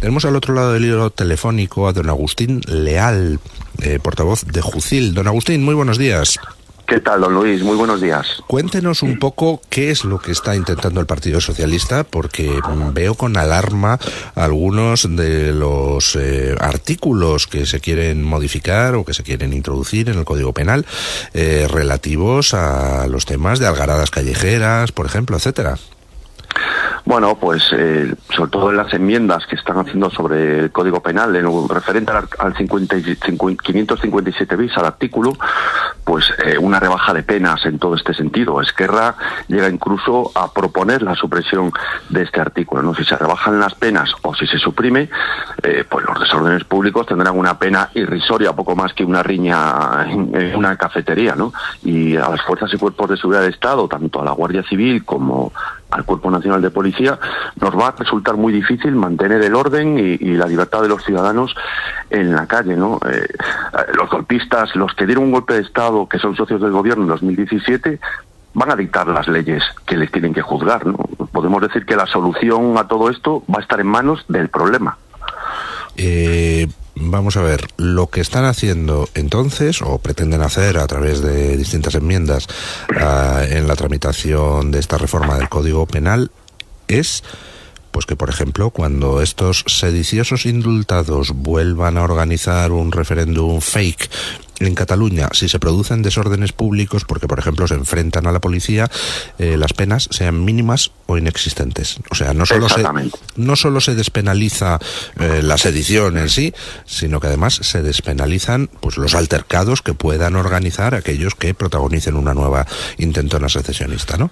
Tenemos al otro lado del hilo telefónico a don Agustín Leal, eh, portavoz de Jucil. Don Agustín, muy buenos días. ¿Qué tal, don Luis? Muy buenos días. Cuéntenos un poco qué es lo que está intentando el Partido Socialista, porque veo con alarma algunos de los eh, artículos que se quieren modificar o que se quieren introducir en el Código Penal eh, relativos a los temas de algaradas callejeras, por ejemplo, etcétera. Bueno, pues eh, sobre todo en las enmiendas que están haciendo sobre el Código Penal, en referente al, al 557 bis, al artículo, pues eh, una rebaja de penas en todo este sentido. Esquerra llega incluso a proponer la supresión de este artículo. ¿no? Si se rebajan las penas o si se suprime, eh, pues los desórdenes públicos tendrán una pena irrisoria, poco más que una riña en, en una cafetería. ¿no? Y a las fuerzas y cuerpos de seguridad del Estado, tanto a la Guardia Civil como al Cuerpo Nacional de Policía, nos va a resultar muy difícil mantener el orden y, la libertad de los ciudadanos en la calle. ¿no? Eh, los golpistas, los que dieron un golpe de Estado, que son socios del gobierno en 2017, van a dictar las leyes que les tienen que juzgar. ¿no? Podemos decir que la solución a todo esto va a estar en manos del problema. Eh, vamos a ver, lo que están haciendo entonces, o pretenden hacer a través de distintas enmiendas uh, en la tramitación de esta reforma del Código Penal, es pues que, por ejemplo, cuando estos sediciosos indultados vuelvan a organizar un referéndum fake en Cataluña, si se producen desórdenes públicos porque, por ejemplo, se enfrentan a la policía, eh, las penas sean mínimas o inexistentes. O sea, no solo se, no solo se despenaliza eh, la sedición en sí, sino que además se despenalizan pues los altercados que puedan organizar aquellos que protagonicen una nueva intentona secesionista, ¿no?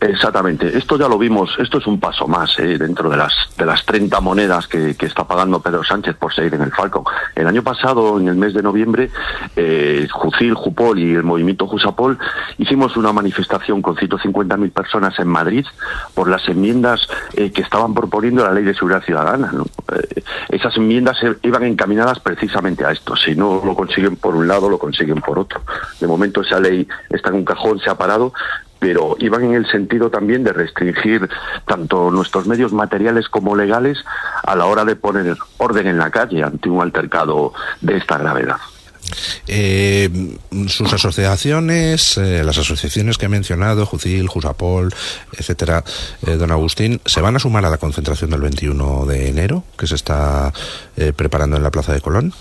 Exactamente, esto ya lo vimos, esto es un paso más eh, dentro de las de las 30 monedas que, está pagando Pedro Sánchez por seguir en el Falcon. El año pasado, en el mes de noviembre, eh, Jucil, Jupol y el movimiento Jusapol hicimos una manifestación con 150.000 personas en Madrid por las enmiendas eh, que estaban proponiendo la Ley de Seguridad Ciudadana. Eh, esas enmiendas iban encaminadas precisamente a esto. Si no lo consiguen por un lado, lo consiguen por otro. De momento esa ley está en un cajón, se ha parado, pero iban en el sentido también de restringir tanto nuestros medios materiales como legales a la hora de poner orden en la calle ante un altercado de esta gravedad. Eh, sus asociaciones, eh, las asociaciones que he mencionado, Jucil, Jusapol, etcétera, eh, don Agustín, ¿se van a sumar a la concentración del 21 de enero que se está eh, preparando en la Plaza de Colón?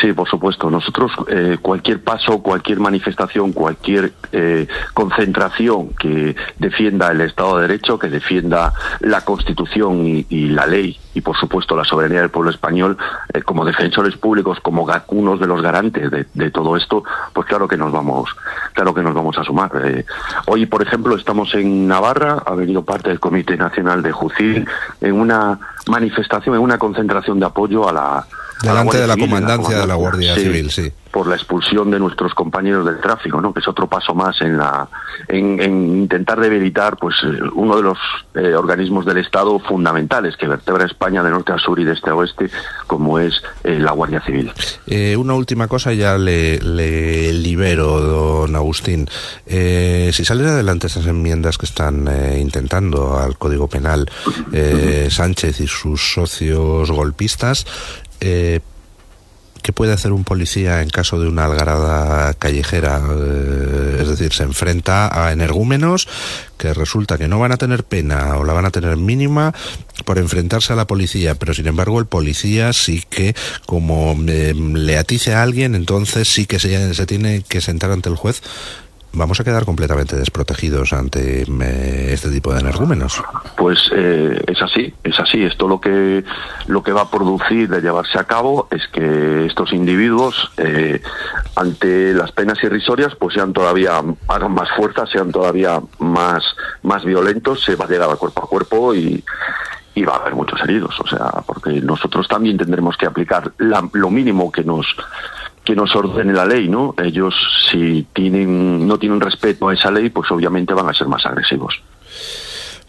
Sí, por supuesto. Nosotros eh, cualquier paso, cualquier manifestación, cualquier eh, concentración que defienda el Estado de Derecho, que defienda la Constitución y, la ley y por supuesto la soberanía del pueblo español, eh, como defensores públicos, como unos de los garantes de, de, todo esto, pues claro que nos vamos, claro que nos vamos a sumar. Eh, hoy, por ejemplo, estamos en Navarra, ha venido parte del Comité Nacional de Jucil en una manifestación, en una concentración de apoyo a la delante de la comandancia de la Guardia sí, Civil, sí. Por la expulsión de nuestros compañeros del tráfico, ¿no? Que es otro paso más en la en, en intentar debilitar, pues, uno de los eh, organismos del Estado fundamentales que vertebra España de norte a sur y de este a oeste, como es eh, la Guardia Civil. Eh, una última cosa ya le, le libero, don Agustín. Eh, si salen adelante esas enmiendas que están eh, intentando al Código Penal eh. Sánchez y sus socios golpistas, eh, ¿qué puede hacer un policía en caso de una algarada callejera? Eh, es decir, se enfrenta a energúmenos que resulta que no van a tener pena o la van a tener mínima por enfrentarse a la policía, pero sin embargo el policía sí que como eh, le atice a alguien, entonces sí que se, se tiene que sentar ante el juez vamos a quedar completamente desprotegidos ante eh, este tipo de energúmenos. Pues eh, es así, es así. Esto lo que lo que va a producir de llevarse a cabo es que estos individuos eh, ante las penas irrisorias pues sean todavía hagan más fuerza, sean todavía más más violentos, se va a llegar a cuerpo a cuerpo y y va a haber muchos heridos, o sea, porque nosotros también tendremos que aplicar lo mínimo que nos que nos ordene la ley, ¿no? Ellos si tienen no tienen respeto a esa ley, pues obviamente van a ser más agresivos.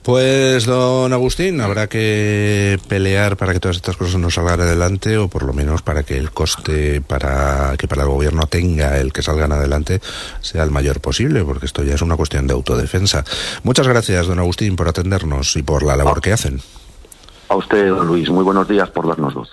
Pues, don Agustín, habrá que pelear para que todas estas cosas no salgan adelante o por lo menos para que el coste para que para el gobierno tenga el que salgan adelante sea el mayor posible, porque esto ya es una cuestión de autodefensa. Muchas gracias, don Agustín, por atendernos y por la labor que hacen. A usted, don Luis, muy buenos días por darnos voz.